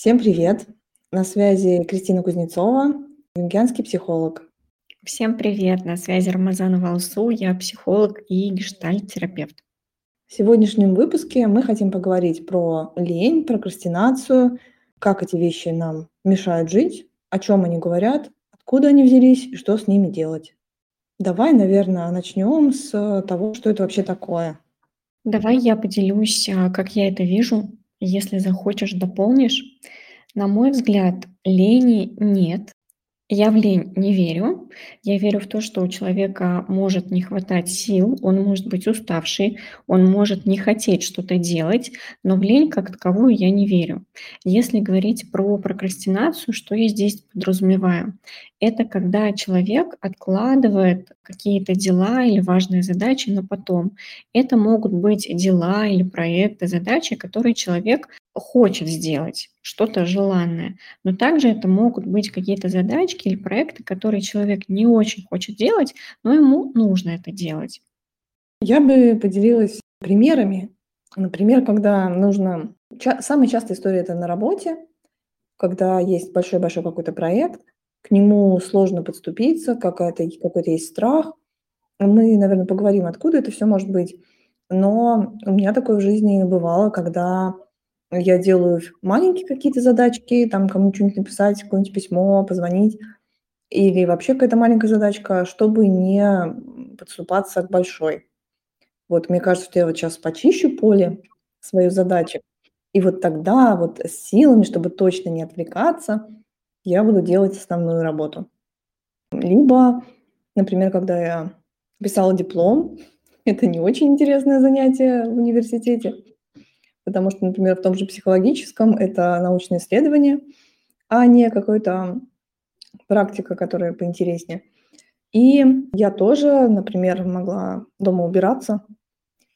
Всем привет! На связи Кристина Кузнецова, юнгианский психолог. Всем привет! На связи Рамазанова Алсу, я психолог и гештальт-терапевт. В сегодняшнем выпуске мы хотим поговорить про лень, прокрастинацию, как эти вещи нам мешают жить, о чем они говорят, откуда они взялись и что с ними делать. Давай, наверное, начнем с того, что это вообще такое. Давай я поделюсь, а, как я это вижу. Если захочешь, дополнишь. На мой взгляд, лени нет. Я в лень не верю. Я верю в то, что у человека может не хватать сил, он может быть уставший, он может не хотеть что-то делать, но в лень как таковую я не верю. Если говорить про прокрастинацию, что я здесь подразумеваю? Это когда человек откладывает какие-то дела или важные задачи на потом. Это могут быть дела или проекты, задачи, которые человек хочет сделать, что-то желанное. Но также это могут быть какие-то задачки или проекты, которые человек не очень хочет делать, но ему нужно это делать. Я бы поделилась примерами. Например, когда нужно... Ча- Самая частая история это на работе, когда есть большой-большой какой-то проект, к нему сложно подступиться, какая-то, какой-то есть страх. Мы, наверное, поговорим, откуда это все может быть. Но у меня такое в жизни бывало, когда я делаю маленькие какие-то задачки, там кому что-нибудь написать, какое-нибудь письмо, позвонить, или вообще какая-то маленькая задачка, чтобы не подступаться к большой. Вот мне кажется, что я вот сейчас почищу поле свою задачу, и вот тогда вот с силами, чтобы точно не отвлекаться, я буду делать основную работу. Либо, например, когда я писала диплом, это не очень интересное занятие в университете, потому что, например, в том же психологическом это научное исследование, а не какая-то практика, которая поинтереснее. И я тоже, например, могла дома убираться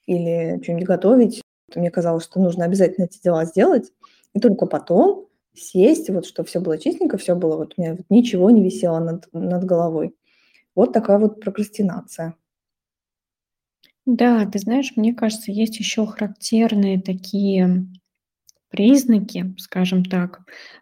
или что-нибудь готовить. Мне казалось, что нужно обязательно эти дела сделать, и только потом сесть, вот что все было чистенько, все было, вот у меня вот ничего не висело над, над головой. Вот такая вот прокрастинация. Да, ты знаешь, мне кажется, есть еще характерные такие признаки, скажем так,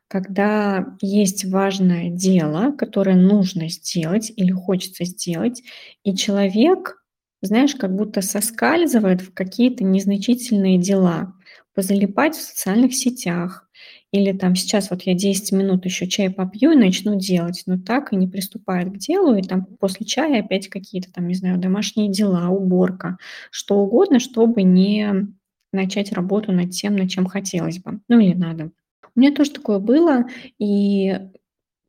когда есть важное дело, которое нужно сделать или хочется сделать, и человек, знаешь, как будто соскальзывает в какие-то незначительные дела, позалипать в социальных сетях, или там сейчас вот я 10 минут еще чай попью и начну делать, но так и не приступает к делу, и там после чая опять какие-то там, не знаю, домашние дела, уборка, что угодно, чтобы не начать работу над тем, над чем хотелось бы, ну или надо. У меня тоже такое было, и,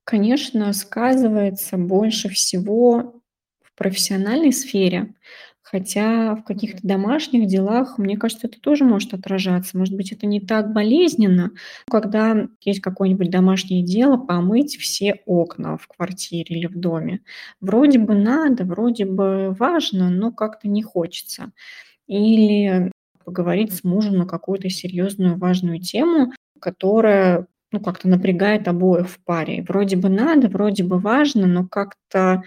конечно, сказывается больше всего в профессиональной сфере, Хотя в каких-то домашних делах, мне кажется, это тоже может отражаться. Может быть, это не так болезненно, когда есть какое-нибудь домашнее дело помыть все окна в квартире или в доме. Вроде бы надо, вроде бы важно, но как-то не хочется. Или поговорить с мужем на какую-то серьезную важную тему, которая ну, как-то напрягает обоих в паре. Вроде бы надо, вроде бы важно, но как-то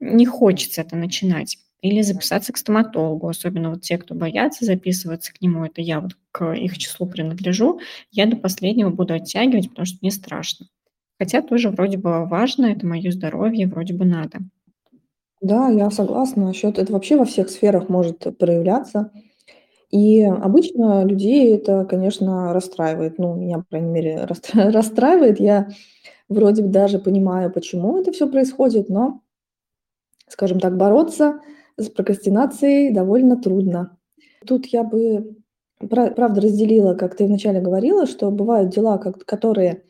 не хочется это начинать. Или записаться к стоматологу, особенно вот те, кто боятся записываться к нему, это я вот к их числу принадлежу, я до последнего буду оттягивать, потому что мне страшно. Хотя тоже вроде бы важно, это мое здоровье, вроде бы надо. Да, я согласна насчет это вообще во всех сферах может проявляться. И обычно людей это, конечно, расстраивает. Ну, меня, по крайней мере, расстраивает. Я вроде бы даже понимаю, почему это все происходит, но, скажем так, бороться с прокрастинацией довольно трудно. Тут я бы, правда, разделила, как ты вначале говорила, что бывают дела, которые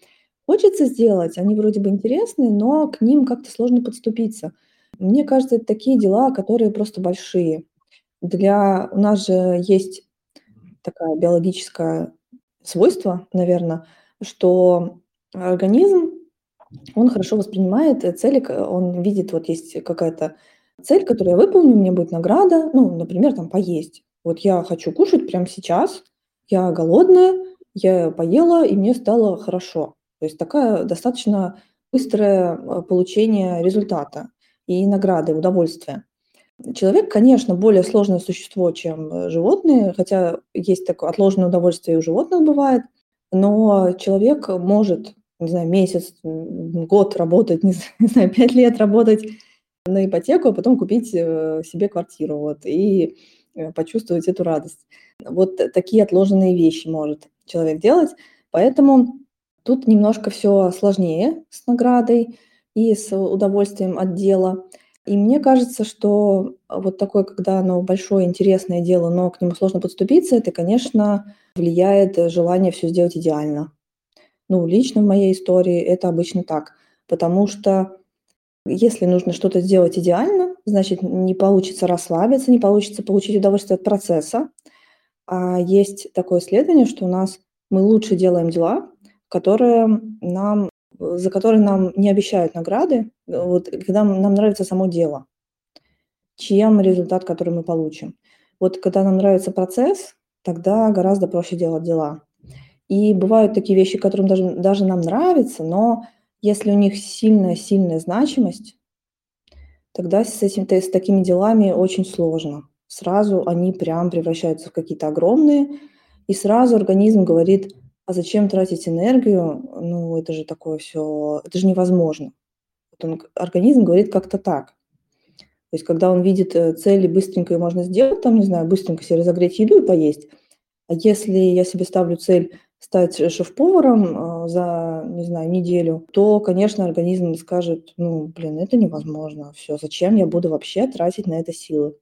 хочется сделать, они вроде бы интересны, но к ним как-то сложно подступиться. Мне кажется, это такие дела, которые просто большие. Для у нас же есть такое биологическое свойство, наверное, что организм, он хорошо воспринимает цели, он видит, вот есть какая-то Цель, которую я выполню, меня будет награда, ну, например, там поесть. Вот я хочу кушать прямо сейчас, я голодная, я поела, и мне стало хорошо. То есть такая достаточно быстрое э, получение результата и награды, удовольствия. Человек, конечно, более сложное существо, чем э, животные, хотя есть такое отложенное удовольствие и у животных бывает. но человек может, не знаю, месяц, год работать, не знаю, 5 лет работать на ипотеку, а потом купить э, себе квартиру вот, и э, почувствовать эту радость. Вот такие отложенные вещи может человек делать, поэтому тут немножко все сложнее с наградой и с удовольствием от дела. И мне кажется, что вот такое, когда оно большое, интересное дело, но к нему сложно подступиться, это, конечно, влияет желание все сделать идеально. Ну, лично в моей истории это обычно так, потому что если нужно что-то сделать идеально, значит, не получится расслабиться, не получится получить удовольствие от процесса. А есть такое исследование, что у нас мы лучше делаем дела, которые нам, за которые нам не обещают награды, вот, когда нам нравится само дело, чем результат, который мы получим. Вот когда нам нравится процесс, тогда гораздо проще делать дела. И бывают такие вещи, которым даже, даже нам нравятся, но если у них сильная-сильная значимость, тогда с, этим, с такими делами очень сложно. Сразу они прям превращаются в какие-то огромные, и сразу организм говорит, а зачем тратить энергию? Ну, это же такое все, это же невозможно. Вот он, организм говорит как-то так. То есть, когда он видит э, цели, быстренько ее можно сделать, там, не знаю, быстренько себе разогреть еду и поесть. А если я себе ставлю цель стать шеф-поваром э, за, не знаю, неделю, то, конечно, организм скажет, ну, блин, это невозможно, все, зачем я буду вообще тратить на это силы?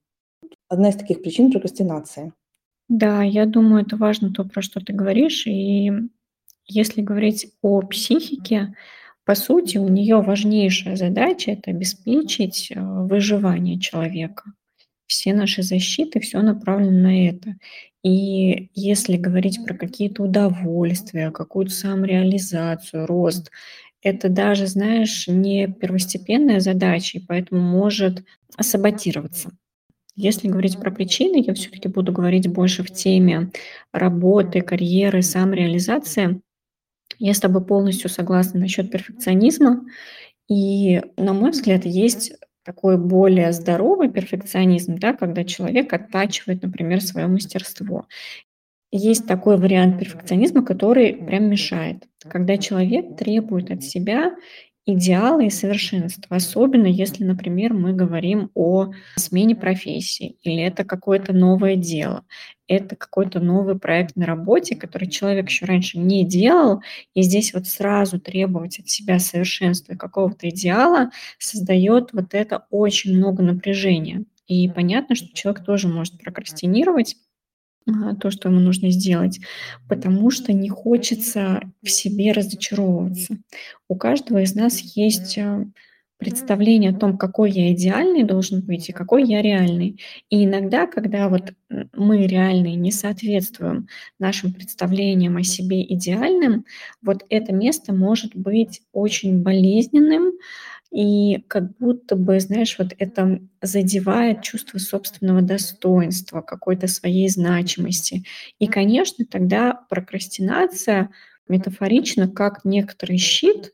Одна из таких причин прокрастинации. Да, я думаю, это важно то, про что ты говоришь. И если говорить о психике, по сути, у нее важнейшая задача это обеспечить э, выживание человека. Все наши защиты, все направлено на это. И если говорить про какие-то удовольствия, какую-то самореализацию, рост, это даже, знаешь, не первостепенная задача, и поэтому может саботироваться. Если говорить про причины, я все-таки буду говорить больше в теме работы, карьеры, самореализации. Я с тобой полностью согласна насчет перфекционизма. И, на мой взгляд, есть такой более здоровый перфекционизм, да, когда человек оттачивает, например, свое мастерство. Есть такой вариант перфекционизма, который прям мешает, когда человек требует от себя идеала и совершенства, особенно если, например, мы говорим о смене профессии, или это какое-то новое дело, это какой-то новый проект на работе, который человек еще раньше не делал, и здесь вот сразу требовать от себя совершенства какого-то идеала создает вот это очень много напряжения. И понятно, что человек тоже может прокрастинировать, то, что ему нужно сделать, потому что не хочется в себе разочаровываться. У каждого из нас есть э, представление о том, какой я идеальный должен быть и какой я реальный. И иногда, когда вот мы реальные не соответствуем нашим представлениям о себе идеальным, вот это место может быть очень болезненным, и как будто бы, знаешь, вот это задевает чувство собственного достоинства, какой-то своей значимости. И, конечно, тогда прокрастинация метафорично как некоторый щит,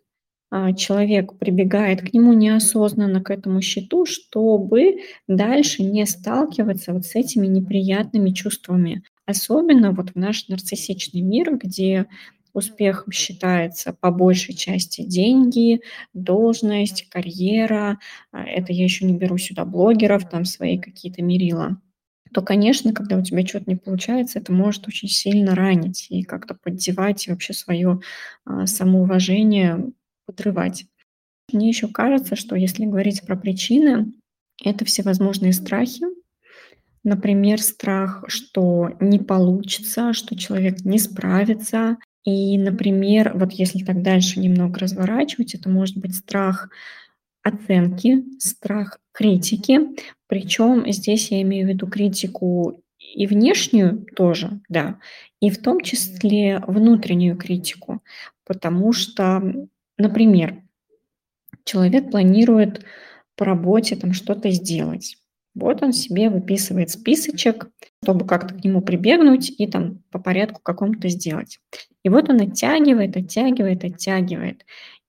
человек прибегает к нему неосознанно, к этому щиту, чтобы дальше не сталкиваться вот с этими неприятными чувствами. Особенно вот в наш нарциссичный мир, где Успехом считается по большей части деньги, должность, карьера. А, это я еще не беру сюда блогеров, там свои какие-то мерила то, конечно, когда у тебя что-то не получается, это может очень сильно ранить и как-то поддевать и вообще свое а, самоуважение подрывать. Мне еще кажется, что если говорить про причины, это всевозможные страхи, Например, страх, что не получится, что человек не справится, и, например, вот если так дальше немного разворачивать, это может быть страх оценки, страх критики. Причем здесь я имею в виду критику и внешнюю тоже, да, и в том числе внутреннюю критику. Потому что, например, человек планирует по работе там что-то сделать. Вот он себе выписывает списочек, чтобы как-то к нему прибегнуть и там по порядку какому-то сделать. И вот он оттягивает, оттягивает, оттягивает.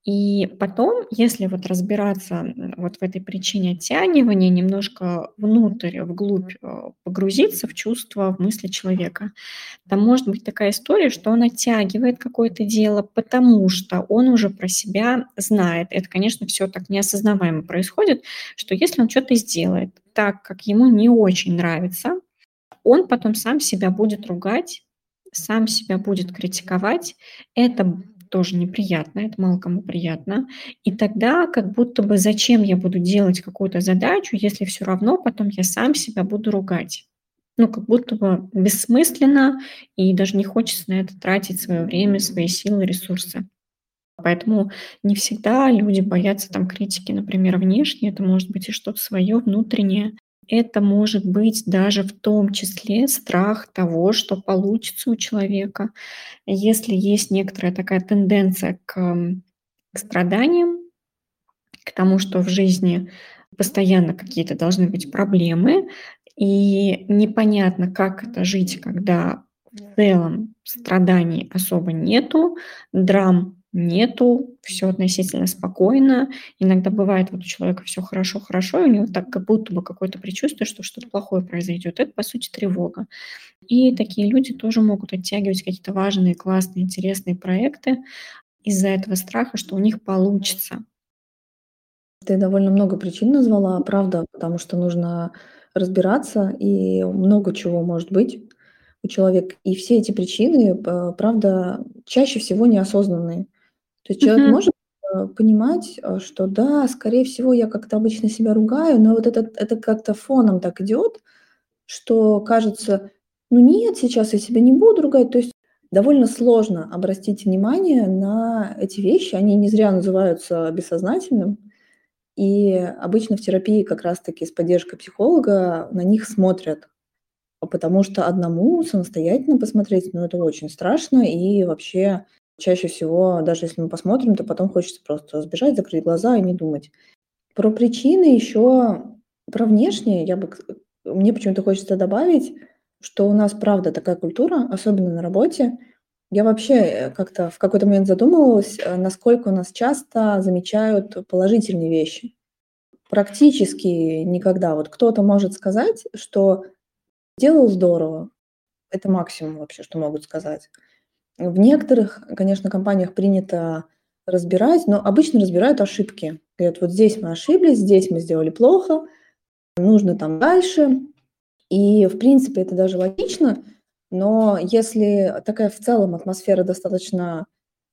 И потом, если вот разбираться вот в этой причине оттягивания, немножко внутрь, вглубь э, погрузиться в чувства, в мысли человека, там может быть такая история, что он оттягивает какое-то дело, потому что он уже про себя знает. Это, конечно, все так неосознаваемо происходит, что если он что-то сделает так, как ему не очень нравится, он потом сам себя будет ругать, сам себя будет критиковать. Это тоже неприятно, это мало кому приятно. И тогда как будто бы зачем я буду делать какую-то задачу, если все равно потом я сам себя буду ругать. Ну, как будто бы бессмысленно, и даже не хочется на это тратить свое время, свои силы, ресурсы. Поэтому не всегда люди боятся там критики, например, внешней, это может быть и что-то свое внутреннее. Это может быть даже в том числе страх того, что получится у человека. Если есть некоторая такая тенденция к, к страданиям, к тому, что в жизни постоянно какие-то должны быть проблемы, и непонятно, как это жить, когда в целом страданий особо нету, драм нету, все относительно спокойно. Иногда бывает, вот у человека все хорошо, хорошо, и у него так как будто бы какое-то предчувствие, что что-то плохое произойдет. Это, по сути, тревога. И такие люди тоже могут оттягивать какие-то важные, классные, интересные проекты из-за этого страха, что у них получится. Ты довольно много причин назвала, правда, потому что нужно разбираться, и много чего может быть у человека. И все эти причины, правда, чаще всего неосознанные. То есть человек Мгм. может, э, понимать, э, что да, скорее всего, я как-то обычно себя ругаю, но вот этот это как-то фоном так идет, что кажется: "Ну нет, сейчас я себя не буду ругать". То есть довольно сложно обратить внимание на эти вещи. Они не зря называются бессознательным. И обычно в терапии как раз таки с поддержкой психолога на них смотрят. Потому что одному самостоятельно посмотреть, ну, это очень страшно. И вообще Чаще всего, даже если мы посмотрим, то потом хочется просто сбежать, закрыть глаза и не думать. Про причины еще, про внешние, я бы, мне почему-то хочется добавить, что у нас, правда, такая культура, особенно на работе. Я вообще э, как-то в какой-то момент задумывалась, э, насколько у нас часто замечают положительные вещи. Практически никогда. Вот кто-то может сказать, что делал здорово. Это максимум вообще, что могут сказать. В некоторых, конечно, компаниях принято разбирать, но обычно разбирают ошибки. Говорят, вот здесь мы ошиблись, здесь мы сделали плохо, нужно там дальше. И, в принципе, это даже логично, но если такая в целом атмосфера достаточно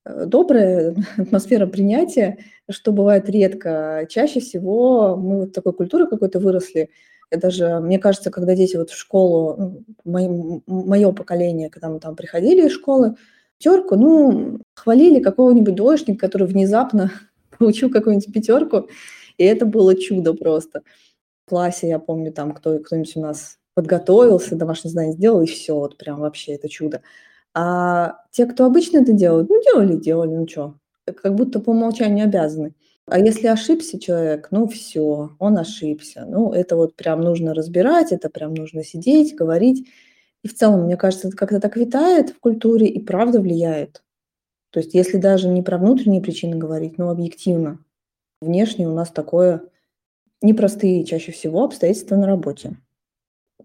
э, добрая, атмосфера принятия, что бывает редко, чаще всего мы вот такой культурой какой-то выросли, я даже, мне кажется, когда дети вот в школу, ну, мое поколение, когда мы там приходили из школы, пятерку, ну, хвалили какого-нибудь двоечника, который внезапно получил какую-нибудь пятерку, и это было чудо просто. В классе, я помню, там кто, кто-нибудь у нас подготовился, домашнее задание сделал, и все, вот прям вообще это чудо. А те, кто обычно это делают, ну, делали, делали, ну что, как будто по умолчанию обязаны. А если ошибся человек, ну все, он ошибся. Ну, это вот прям нужно разбирать, это прям нужно сидеть, говорить. И в целом, мне кажется, это как-то так витает в культуре и правда влияет. То есть если даже не про внутренние причины говорить, но объективно, внешне у нас такое непростые чаще всего обстоятельства на работе.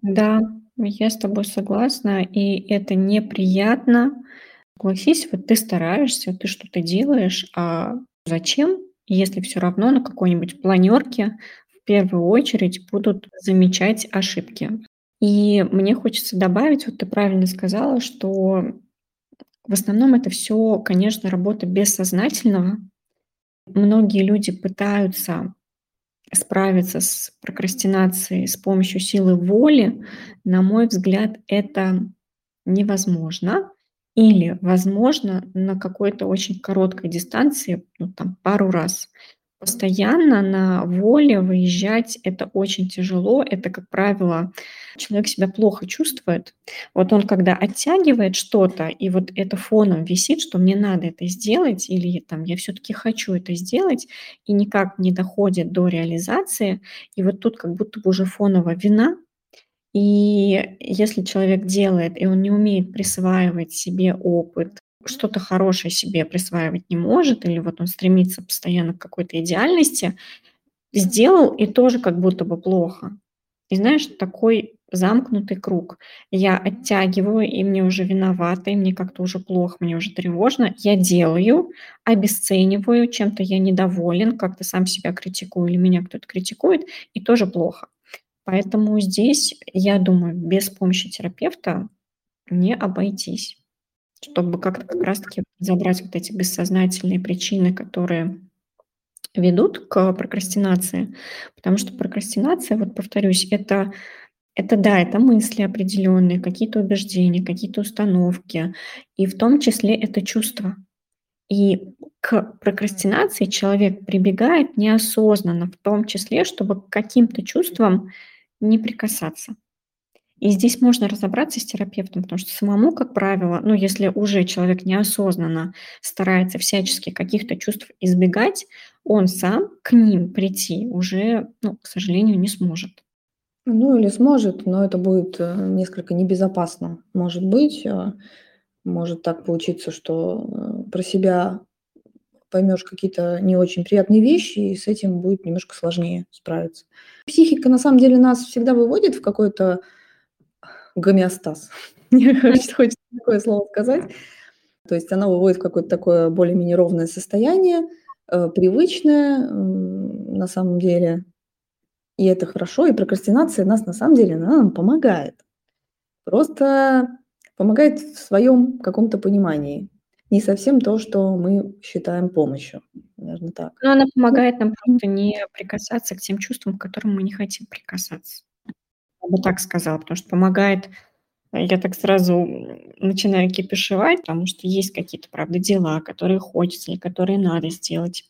Да, я с тобой согласна, и это неприятно. Согласись, вот ты стараешься, ты что-то делаешь, а зачем? Если все равно на какой-нибудь планерке в первую очередь будут замечать ошибки. И мне хочется добавить, вот ты правильно сказала, что в основном это все, конечно, работа бессознательного. Многие люди пытаются справиться с прокрастинацией с помощью силы воли. На мой взгляд, это невозможно. Или, возможно, на какой-то очень короткой дистанции, ну, там, пару раз. Постоянно на воле выезжать- это очень тяжело. Это, как правило, человек себя плохо чувствует. Вот он когда оттягивает что-то, и вот это фоном висит, что мне надо это сделать, или там я все таки хочу это сделать, и никак не доходит до реализации, и вот тут как будто бы уже фоновая вина, и если человек делает, и он не умеет присваивать себе опыт, что-то хорошее себе присваивать не может, или вот он стремится постоянно к какой-то идеальности, сделал и тоже как будто бы плохо. И знаешь, такой замкнутый круг. Я оттягиваю, и мне уже виновата, и мне как-то уже плохо, мне уже тревожно. Я делаю, обесцениваю, чем-то я недоволен, как-то сам себя критикую или меня кто-то критикует, и тоже плохо. Поэтому здесь, я думаю, без помощи терапевта не обойтись, чтобы как-то как раз-таки забрать вот эти бессознательные причины, которые ведут к прокрастинации. Потому что прокрастинация, вот повторюсь, это, это да, это мысли определенные, какие-то убеждения, какие-то установки, и в том числе это чувства. И к прокрастинации человек прибегает неосознанно, в том числе, чтобы к каким-то чувствам не прикасаться. И здесь можно разобраться с терапевтом, потому что самому, как правило, ну, если уже человек неосознанно старается всячески каких-то чувств избегать, он сам к ним прийти уже, ну, к сожалению, не сможет. Ну, или сможет, но это будет э, несколько небезопасно. Может быть, э, может так получиться, что э, про себя поймешь какие-то не очень приятные вещи, и с этим будет немножко сложнее справиться. Психика на самом деле нас всегда выводит в какой-то гомеостаз. Хочется такое слово сказать. То есть она выводит в какое-то такое более-менее ровное состояние, э, привычное на самом деле. И это хорошо. И прокрастинация нас на самом деле она нам помогает. Просто помогает в своем каком-то понимании. Не совсем то, что мы считаем помощью. Наверное, так. Но она помогает нам просто не прикасаться к тем чувствам, к которым мы не хотим прикасаться. Я бы так сказала, потому что помогает я так сразу начинаю кипишевать, потому что есть какие-то, правда, дела, которые хочется или которые надо сделать.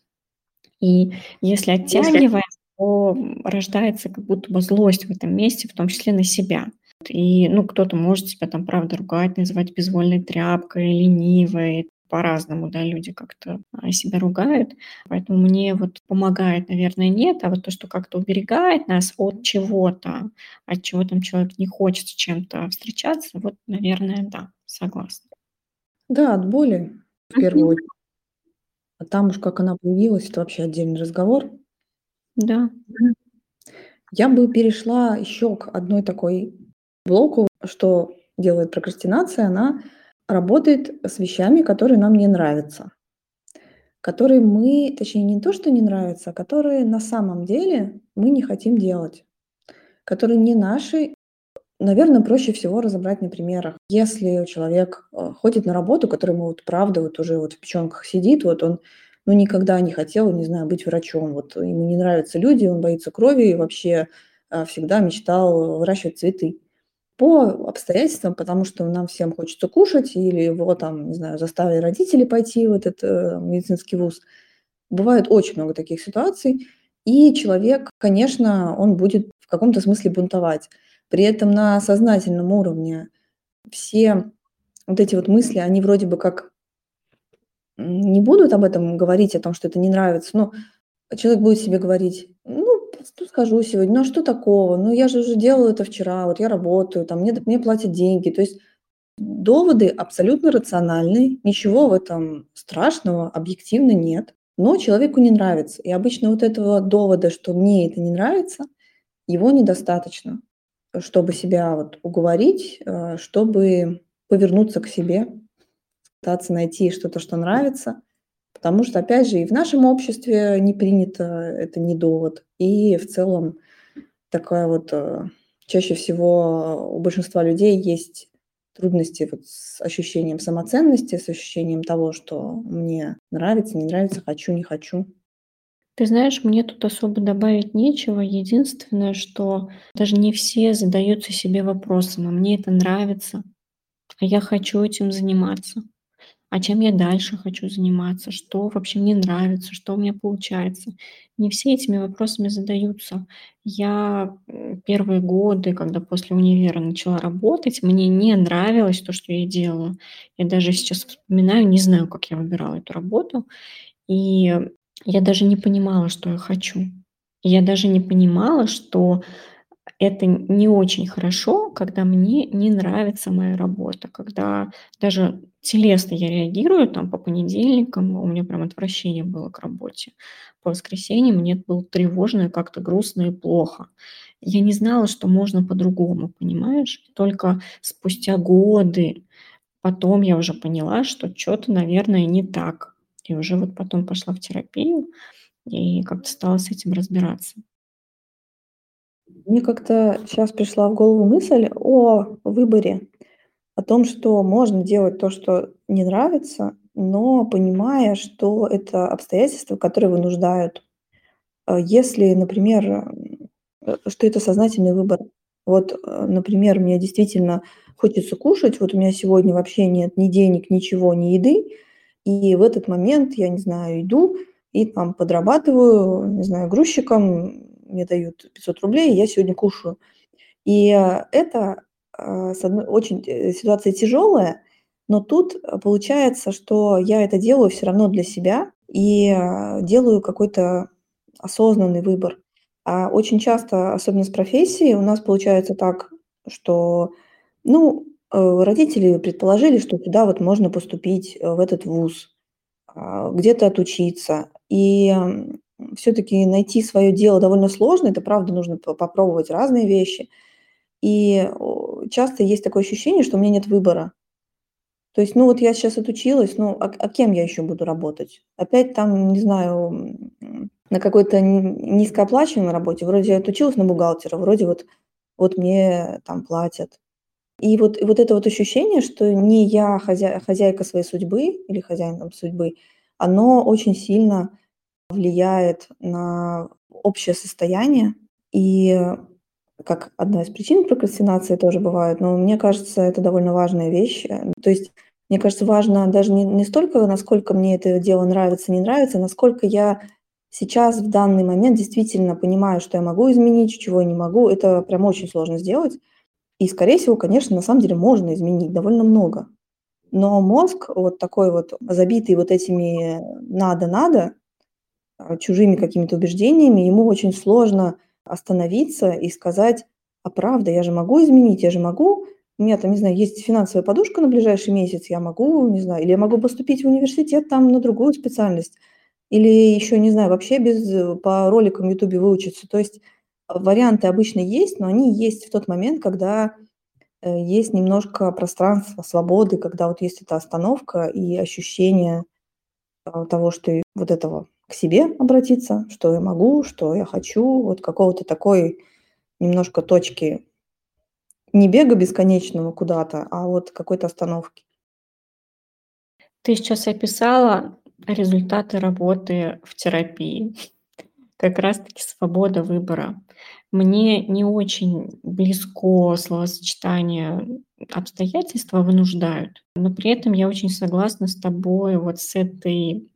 И если оттягиваем, то рождается как будто бы злость в этом месте, в том числе на себя. И, ну, кто-то может себя там, правда, ругать, называть безвольной тряпкой, ленивой, по-разному, да, люди как-то а, себя ругают. Поэтому мне вот помогает, наверное, нет, а вот то, что как-то уберегает нас от чего-то, от чего там человек не хочет с чем-то встречаться, вот, наверное, да, согласна. Да, от боли в первую очередь. А там уж как она появилась, это вообще отдельный разговор. Да. Я бы перешла еще к одной такой блоку, что делает прокрастинация, она работает с вещами, которые нам не нравятся. Которые мы, точнее, не то, что не нравятся, а которые на самом деле мы не хотим делать. Которые не наши. Наверное, проще всего разобрать на примерах. Если человек э, ходит на работу, которая ему вот правда вот уже вот в печенках сидит, вот он ну, никогда не хотел, не знаю, быть врачом. Вот ему не нравятся люди, он боится крови и вообще э, всегда мечтал выращивать цветы по обстоятельствам, потому что нам всем хочется кушать, или его там, не знаю, заставили родители пойти в этот э, медицинский вуз. Бывает очень много таких ситуаций, и человек, конечно, он будет в каком-то смысле бунтовать. При этом на сознательном уровне все вот эти вот мысли, они вроде бы как не будут об этом говорить, о том, что это не нравится, но человек будет себе говорить, ну, ну, схожу сегодня, ну, а что такого? Ну, я же уже делала это вчера, вот я работаю, там, мне, мне платят деньги. То есть доводы абсолютно рациональные, ничего в этом страшного объективно нет, но человеку не нравится. И обычно вот этого довода, что мне это не нравится, его недостаточно, чтобы себя вот уговорить, э, чтобы повернуться к себе, пытаться найти что-то, что нравится – Потому что, опять же, и в нашем обществе не принято, это не довод. И в целом такая вот э, чаще всего у большинства людей есть трудности вот с ощущением самоценности, с ощущением того, что мне нравится, не нравится, хочу, не хочу. Ты знаешь, мне тут особо добавить нечего. Единственное, что даже не все задаются себе вопросом, а мне это нравится, а я хочу этим заниматься а чем я дальше хочу заниматься, что вообще мне нравится, что у меня получается. Не все этими вопросами задаются. Я первые годы, когда после универа начала работать, мне не нравилось то, что я делала. Я даже сейчас вспоминаю, не знаю, как я выбирала эту работу. И я даже не понимала, что я хочу. Я даже не понимала, что это не очень хорошо, когда мне не нравится моя работа, когда даже телесно я реагирую там по понедельникам, у меня прям отвращение было к работе. По воскресеньям мне было тревожно, как-то грустно и плохо. Я не знала, что можно по-другому, понимаешь? Только спустя годы потом я уже поняла, что что-то, наверное, не так. И уже вот потом пошла в терапию и как-то стала с этим разбираться. Мне как-то сейчас пришла в голову мысль о выборе, о том, что можно делать то, что не нравится, но понимая, что это обстоятельства, которые вынуждают. Э, если, например, э, что это сознательный выбор. Вот, э, например, мне действительно хочется кушать, вот у меня сегодня вообще нет ни денег, ничего, ни еды, и в этот момент, я не знаю, иду и там подрабатываю, не знаю, грузчиком, мне дают 500 рублей, я сегодня кушаю. И э, это э, с одной, очень э, ситуация тяжелая, но тут получается, что я это делаю все равно для себя и делаю какой-то осознанный выбор. А очень часто, особенно с профессией, у нас получается так, что, ну, родители предположили, что туда вот можно поступить, в этот вуз, а, где-то отучиться. И все-таки найти свое дело довольно сложно, это правда, нужно попробовать разные вещи. И часто есть такое ощущение, что у меня нет выбора. То есть, ну вот я сейчас отучилась, ну а, а кем я еще буду работать? Опять там, не знаю, на какой-то низкооплачиваемой работе. Вроде я отучилась на бухгалтера, вроде вот, вот мне там платят. И вот, вот это вот ощущение, что не я хозя, хозяйка своей судьбы или хозяин судьбы, оно очень сильно влияет на общее состояние. И как одна из причин прокрастинации тоже бывает, но мне кажется, это довольно важная вещь. То есть, мне кажется, важно даже не, не столько, насколько мне это дело нравится, не нравится, насколько я сейчас в данный момент действительно понимаю, что я могу изменить, чего я не могу. Это прям очень сложно сделать. И, скорее всего, конечно, на самом деле можно изменить довольно много. Но мозг вот такой вот забитый вот этими надо-надо, чужими какими-то убеждениями, ему очень сложно остановиться и сказать, а правда, я же могу изменить, я же могу, у меня там, не знаю, есть финансовая подушка на ближайший месяц, я могу, не знаю, или я могу поступить в университет там на другую специальность, или еще, не знаю, вообще без, по роликам в Ютубе выучиться. То есть варианты обычно есть, но они есть в тот момент, когда э, есть немножко пространства, свободы, когда вот есть эта остановка и ощущение а, того, что вот этого к себе обратиться, что я могу, что я хочу, вот какого-то такой немножко точки не бега бесконечного куда-то, а вот какой-то остановки. Ты сейчас описала результаты работы в терапии. Как раз-таки свобода выбора. Мне не очень близко словосочетание обстоятельства вынуждают, но при этом я очень согласна с тобой вот с этой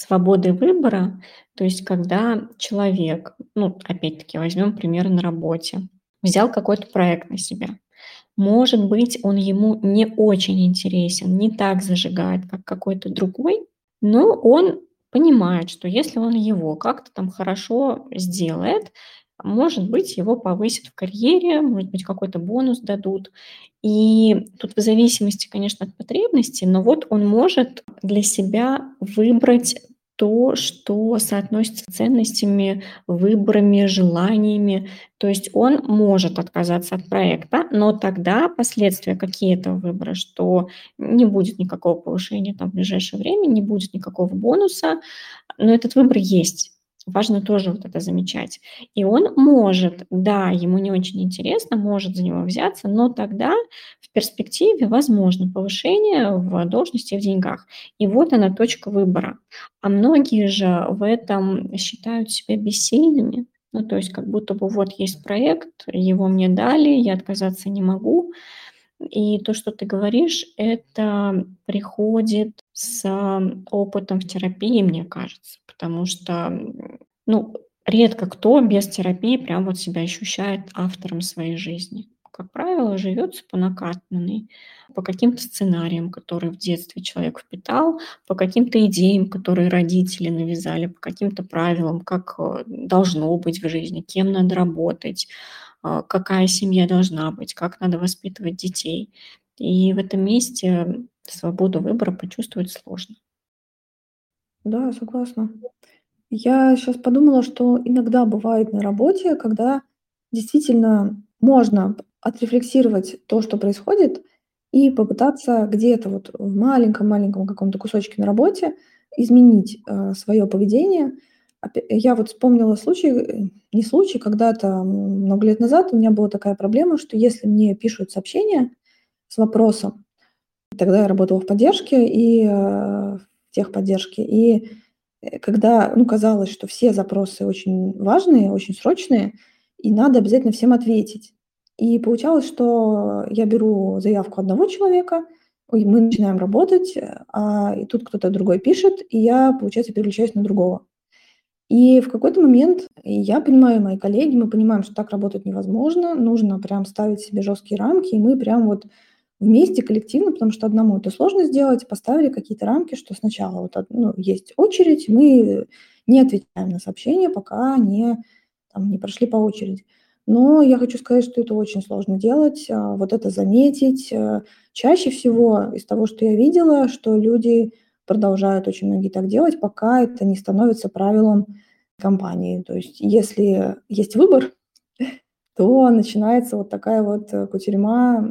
свободой выбора, то есть когда человек, ну, опять-таки, возьмем пример на работе, взял какой-то проект на себя. Может быть, он ему не очень интересен, не так зажигает, как какой-то другой, но он понимает, что если он его как-то там хорошо сделает, может быть, его повысят в карьере, может быть, какой-то бонус дадут. И тут в зависимости, конечно, от потребностей, но вот он может для себя выбрать то, что соотносится с ценностями, выборами, желаниями. То есть он может отказаться от проекта, но тогда последствия какие то выбора, что не будет никакого повышения там, в ближайшее время, не будет никакого бонуса, но этот выбор есть. Важно тоже вот это замечать. И он может, да, ему не очень интересно, может за него взяться, но тогда в перспективе возможно повышение в должности и в деньгах. И вот она точка выбора. А многие же в этом считают себя бессильными. Ну, то есть как будто бы вот есть проект, его мне дали, я отказаться не могу. И то, что ты говоришь, это приходит с опытом в терапии, мне кажется, потому что, ну, редко кто без терапии прям вот себя ощущает автором своей жизни. Как правило, живется по накатанной, по каким-то сценариям, которые в детстве человек впитал, по каким-то идеям, которые родители навязали, по каким-то правилам, как э, должно быть в жизни, кем надо работать, какая семья должна быть, как надо воспитывать детей. И в этом месте свободу выбора почувствовать сложно. Да, согласна. Я сейчас подумала, что иногда бывает на работе, когда действительно можно отрефлексировать то, что происходит, и попытаться где-то вот в маленьком-маленьком каком-то кусочке на работе изменить э, свое поведение. Я вот вспомнила случай, э, не случай, когда-то много лет назад у меня была такая проблема, что если мне пишут сообщение с вопросом, тогда я работала в поддержке и э, в техподдержке, и когда, ну, казалось, что все запросы очень важные, очень срочные, и надо обязательно всем ответить. И получалось, что я беру заявку одного человека, и мы начинаем работать, а и тут кто-то другой пишет, и я, получается, переключаюсь на другого. И в какой-то момент я понимаю, мои коллеги, мы понимаем, что так работать невозможно, нужно прям ставить себе жесткие рамки, и мы прям вот вместе, коллективно, потому что одному это сложно сделать, поставили какие-то рамки, что сначала вот ну, есть очередь, мы не отвечаем на сообщения, пока не, там, не прошли по очереди. Но я хочу сказать, что это очень сложно делать, а, вот это заметить. Э, чаще всего из того, что я видела, что люди продолжают очень многие так делать, пока это не становится правилом компании. То есть если есть выбор, то начинается вот такая вот э, кутерьма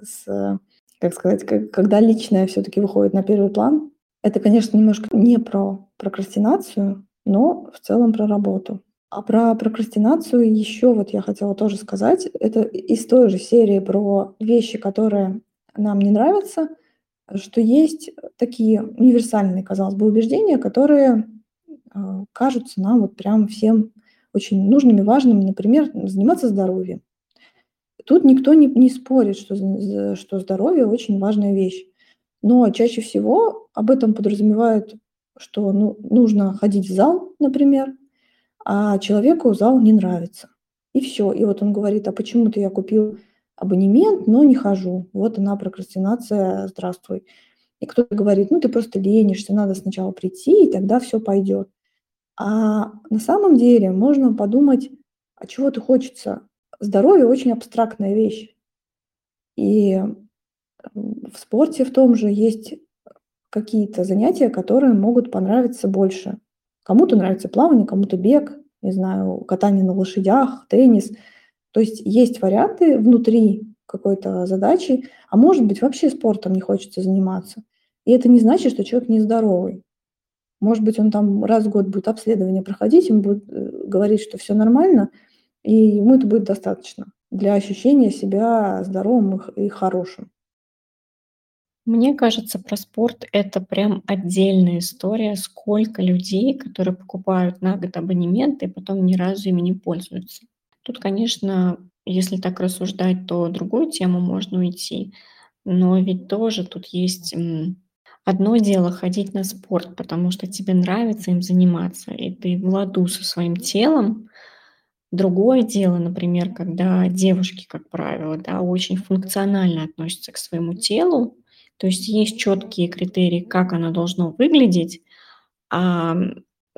с, как сказать, когда личное все-таки выходит на первый план. Это, конечно, немножко не про прокрастинацию, но в целом про работу. А про прокрастинацию еще вот я хотела тоже сказать. Это из той же серии про вещи, которые нам не нравятся, что есть такие универсальные, казалось бы, убеждения, которые э, кажутся нам вот прям всем очень нужными, важными, например, заниматься здоровьем. Тут никто не, не спорит, что, что здоровье очень важная вещь. Но чаще всего об этом подразумевают, что ну, нужно ходить в зал, например, а человеку зал не нравится. И все. И вот он говорит, а почему-то я купил абонемент, но не хожу. Вот она прокрастинация, здравствуй. И кто-то говорит, ну ты просто ленишься, надо сначала прийти, и тогда все пойдет. А на самом деле можно подумать, а чего-то хочется. Здоровье очень абстрактная вещь. И в спорте в том же есть какие-то занятия, которые могут понравиться больше. Кому-то нравится плавание, кому-то бег, не знаю, катание на лошадях, теннис. То есть есть варианты внутри какой-то задачи, а может быть вообще спортом не хочется заниматься. И это не значит, что человек нездоровый. Может быть, он там раз в год будет обследование проходить, ему будет э, говорить, что все нормально, и ему это будет достаточно для ощущения себя здоровым и хорошим. Мне кажется, про спорт это прям отдельная история. Сколько людей, которые покупают на год абонементы и потом ни разу ими не пользуются. Тут, конечно, если так рассуждать, то другую тему можно уйти. Но ведь тоже тут есть одно дело ходить на спорт, потому что тебе нравится им заниматься, и ты в ладу со своим телом. Другое дело, например, когда девушки, как правило, да, очень функционально относятся к своему телу, то есть есть четкие критерии, как оно должно выглядеть, а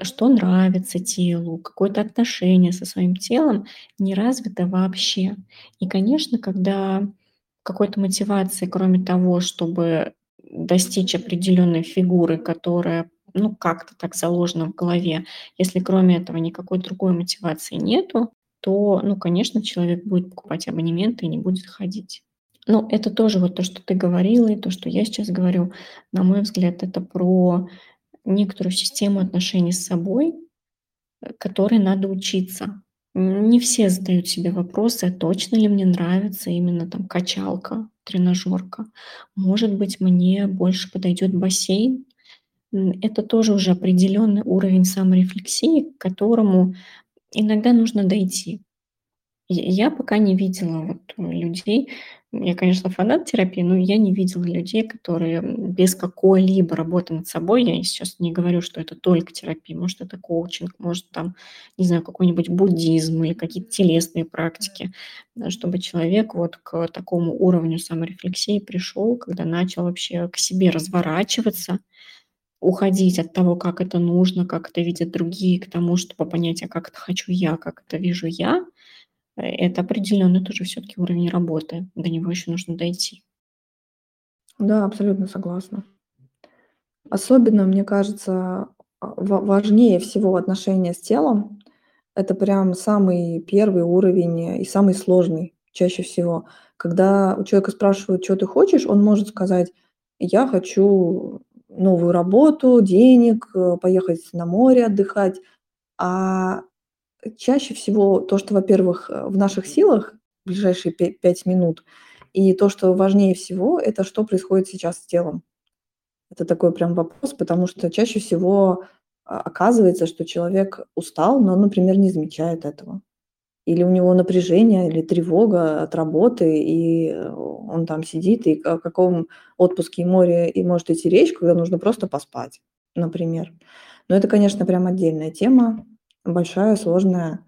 что нравится телу, какое-то отношение со своим телом не развито вообще. И, конечно, когда какой-то мотивации, кроме того, чтобы достичь определенной фигуры, которая ну, как-то так заложена в голове, если кроме этого никакой другой мотивации нету, то, ну, конечно, человек будет покупать абонементы и не будет ходить. Ну, это тоже вот то, что ты говорила, и то, что я сейчас говорю, на мой взгляд, это про некоторую систему отношений с собой, э, которой надо учиться. Не все задают себе вопросы, а точно ли мне нравится именно там качалка, тренажерка. Может быть, мне больше подойдет бассейн. Это тоже уже определенный уровень саморефлексии, к которому иногда нужно дойти. Я пока не видела вот людей, я, конечно, фанат терапии, но я не видела людей, которые без какой-либо работы над собой, я сейчас не говорю, что это только терапия, может, это коучинг, может, там, не знаю, какой-нибудь буддизм или какие-то телесные практики, чтобы человек вот к такому уровню саморефлексии пришел, когда начал вообще к себе разворачиваться, уходить от того, как это нужно, как это видят другие, к тому, чтобы понять, а как это хочу я, как это вижу я – это определённый тоже всё-таки уровень работы. До него ещё нужно дойти. Да, абсолютно согласна. Особенно, мне кажется, а, ва важнее всего отношения с телом. Это прям самый 1 уровень и самый сложный чаще всего. Когда у человека спрашивают: "Чё ты хочешь?", он может сказать: "Я хочу новую работу, денег, э, поехать на море отдыхать". А чаще всего то, что, во-первых, э, в наших силах в ближайшие пя 5 минут, и то, что важнее всего- это что происходит сейчас с телом. Это такой прям вопрос, потому что чаще всего, а, оказывается, что человек устал, но например, не замечает этого. Или у него напряжение, или тревога от работы, и, э, он там сидит, и о каком отпуске и море и может идти речь, когда нужно просто поспать, например. Но это, конечно, прям отдельная тема, большая, сложная.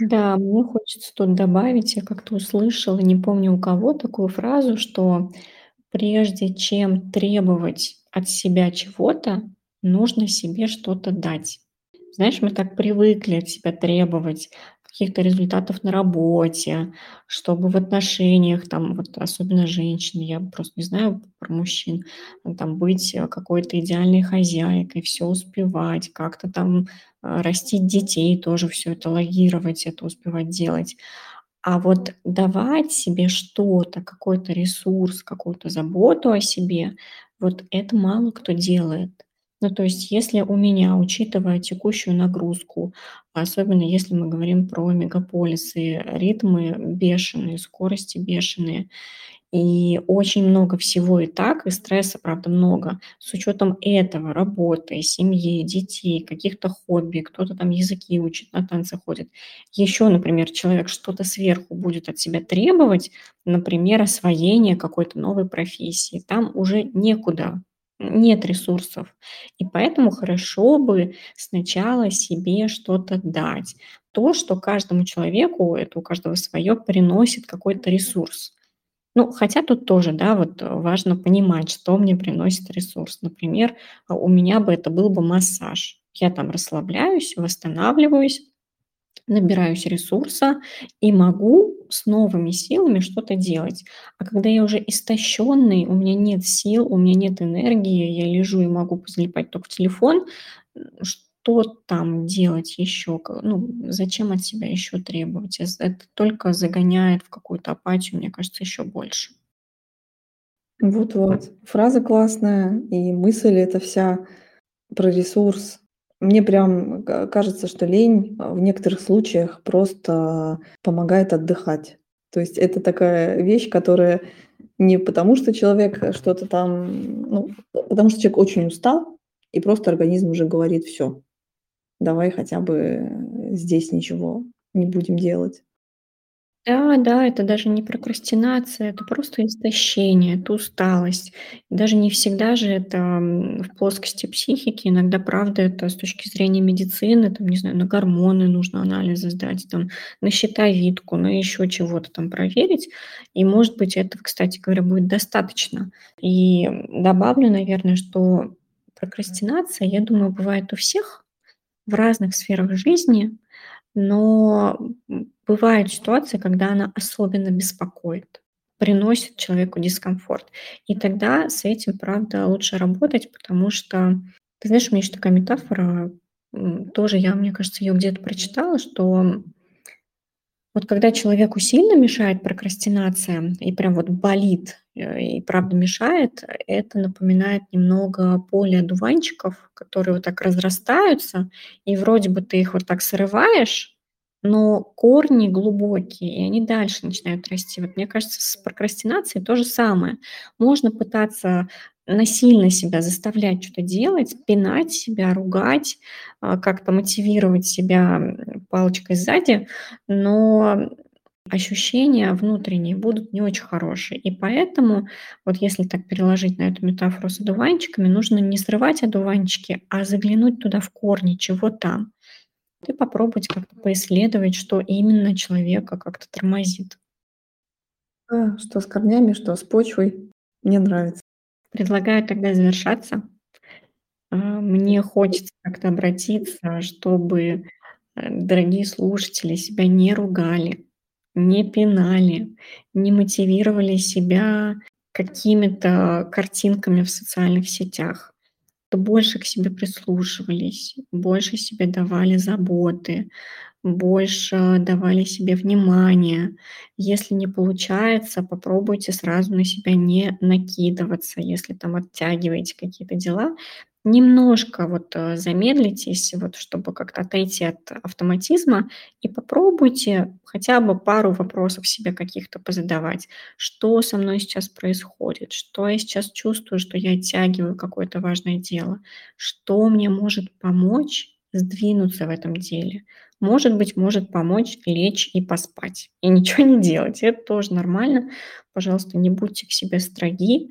Да, мне хочется тут добавить, я как-то услышала, не помню у кого, такую фразу, что прежде чем требовать от себя чего-то, нужно себе что-то дать. Знаешь, мы так привыкли от себя требовать каких-то результатов на работе, чтобы в отношениях, там вот особенно женщины, я просто не знаю про мужчин, там быть, э, какой-то идеальной хозяйкой, всё успевать, как-то там, растить детей, тоже всё это логировать, это успевать делать. А вот давать себе что-то, какой-то ресурс, какую-то заботу о себе, вот это мало кто делает. Ну, то есть если у меня, учитывая текущую нагрузку, особенно если мы говорим про мегаполисы, ритмы бешеные, скорости бешеные, и очень много всего и так, и стресса, правда, много. С учётом этого, работы, семьи, детей, каких-то хобби, кто-то там языки учит, на танцы ходит. Ещё, например, человек что-то сверху будет от себя требовать, например, освоение какой-то новой профессии. Там уже некуда, нет ресурсов. И поэтому хорошо бы сначала себе что-то дать. То, что каждому человеку, это у каждого своё, приносит какой-то ресурс. Ну, хотя тут тоже, да, вот важно понимать, что мне приносит ресурс. Например, а, у меня бы это был бы массаж. Я там расслабляюсь, восстанавливаюсь, набираюсь ресурса и могу с новыми силами что-то делать. А когда я уже истощённый, у меня нет сил, у меня нет энергии, я лежу и могу позалипать тока в телефон, м, что там делать? Ка ну, зачем от себя ещё требовать? Это только загоняет в какую-то апатию, мне кажется, ещё больше. Вот-вот. Фраза классная, и мысль эта вся про ресурс. Мне прям ка кажется, что лень, а, в некоторых случаях просто помогает отдыхать. То есть это такая вещь, которая не потому, что человек, э, что-то там, ну, потому что человек очень устал, и просто организм уже говорит: "Всё, давай хотя бы, здесь ничего не будем делать". Да, да, это даже не прокрастинация, это просто истощение, это усталость. Даже не всегда же это, в плоскости психики. Иногда, правда, это с точки зрения медицины, там, не знаю, на гормоны нужно анализы сдать, там, на щитовидку, на ещё чего-то там проверить. И, может быть, этого, кстати говоря, будет достаточно. И, добавлю, наверное, что прокрастинация, я думаю, бывает у всех в разных сферах жизни, но, бывают ситуации, когда она особенно беспокоит, приносит человеку дискомфорт. И тогда с этим, правда, лучше работать, потому что, ты знаешь, у меня есть такая метафора, тоже я, мне кажется, её где-то прочитала, что вот когда человеку сильно мешает прокрастинация и прям вот болит, и правда мешает, это напоминает немного поле одуванчиков, которые вот так разрастаются, и вроде бы ты их вот так срываешь, но корни глубокие, и они дальше начинают расти. Вот мне кажется, с прокрастинацией то же самое. Можно пытаться насильно себя заставлять чё-то делать, пинать себя, ругать, а, как-то мотивировать себя, палочкой сзади, но ощущения внутренние будут не очень хорошие. И поэтому, вот если так переложить на эту метафору с одуванчиками, нужно не срывать одуванчики, а заглянуть туда в корни, чего там. И попробовать как-то поисследовать, что именно человека как-то тормозит. Что с корнями, что с почвой. Мне нравится. Предлагаю тогда завершаться. А, мне хочется как-то обратиться, чтобы, э, дорогие слушатели, себя не ругали, не пинали, не мотивировали себя какими-то картинками в социальных сетях, то больше к себе прислушивались, больше себе давали заботы, больше давали себе внимания. Если не получается, попробуйте сразу на себя не накидываться, если там оттягиваете какие-то дела. Немножко вот э, замедлитесь, вот чтобы как-то отойти от автоматизма и попробуйте хотя бы пару вопросов себе каких-то позадавать. Что со мной сейчас происходит? Что я сейчас чувствую, что я оттягиваю какое-то важное дело? Что мне может помочь сдвинуться в этом деле? Может быть, может помочь лечь и поспать, и ничего не делать. Это тоже нормально. Пожалуйста, не будьте к себе строги.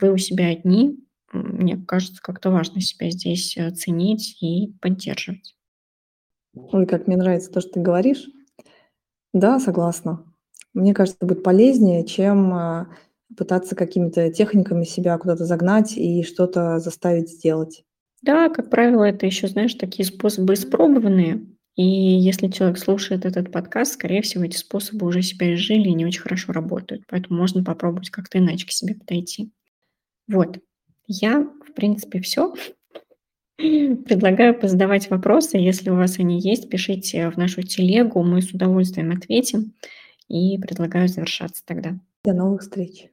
Вы у себя одни, мне кажется, как-то важно себя здесь э, ценить и поддерживать. Ой, как мне нравится то, что ты говоришь. Да, согласна. Мне кажется, будет полезнее, чем а, пытаться какими-то техниками себя куда-то загнать и что-то заставить сделать. Да, как правило, это еще, знаешь, такие способы испробованные. И если человек слушает этот подкаст, скорее всего, эти способы уже себя изжили и не очень хорошо работают. Поэтому можно попробовать как-то иначе к себе подойти. Вот. Я, в принципе, все. Предлагаю позадавать вопросы. Если у вас они есть, пишите в нашу телегу. Мы с удовольствием ответим. И предлагаю завершаться тогда. До новых встреч.